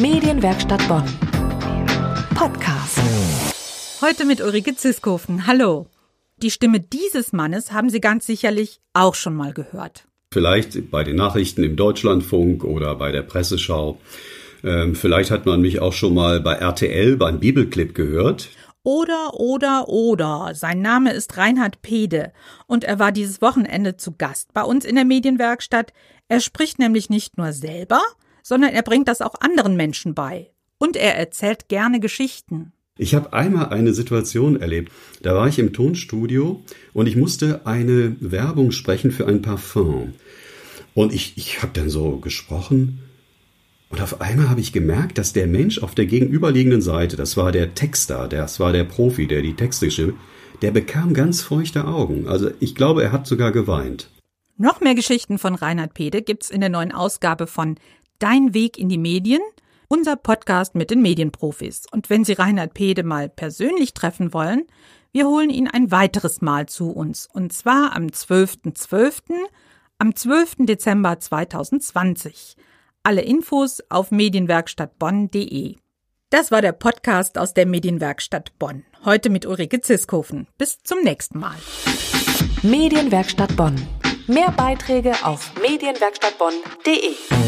Medienwerkstatt Bonn. Podcast. Heute mit Ulrike Ziskofen. Hallo. Die Stimme dieses Mannes haben Sie ganz sicherlich auch schon mal gehört. Vielleicht bei den Nachrichten im Deutschlandfunk oder bei der Presseschau. Ähm, vielleicht hat man mich auch schon mal bei RTL beim Bibelclip gehört. Oder, oder, oder. Sein Name ist Reinhard Pede und er war dieses Wochenende zu Gast bei uns in der Medienwerkstatt. Er spricht nämlich nicht nur selber, sondern er bringt das auch anderen Menschen bei. Und er erzählt gerne Geschichten. Ich habe einmal eine Situation erlebt. Da war ich im Tonstudio und ich musste eine Werbung sprechen für ein Parfum. Und ich, ich habe dann so gesprochen und auf einmal habe ich gemerkt, dass der Mensch auf der gegenüberliegenden Seite, das war der Texter, das war der Profi, der die Texte schrieb, der bekam ganz feuchte Augen. Also ich glaube, er hat sogar geweint. Noch mehr Geschichten von Reinhard Pede gibt's in der neuen Ausgabe von Dein Weg in die Medien, unser Podcast mit den Medienprofis. Und wenn Sie Reinhard Pede mal persönlich treffen wollen, wir holen ihn ein weiteres Mal zu uns. Und zwar am 12.12., .12., am 12. Dezember 2020. Alle Infos auf medienwerkstattbonn.de. Das war der Podcast aus der Medienwerkstatt Bonn. Heute mit Ulrike Ziskofen. Bis zum nächsten Mal. Medienwerkstatt Bonn. Mehr Beiträge auf medienwerkstattbonn.de.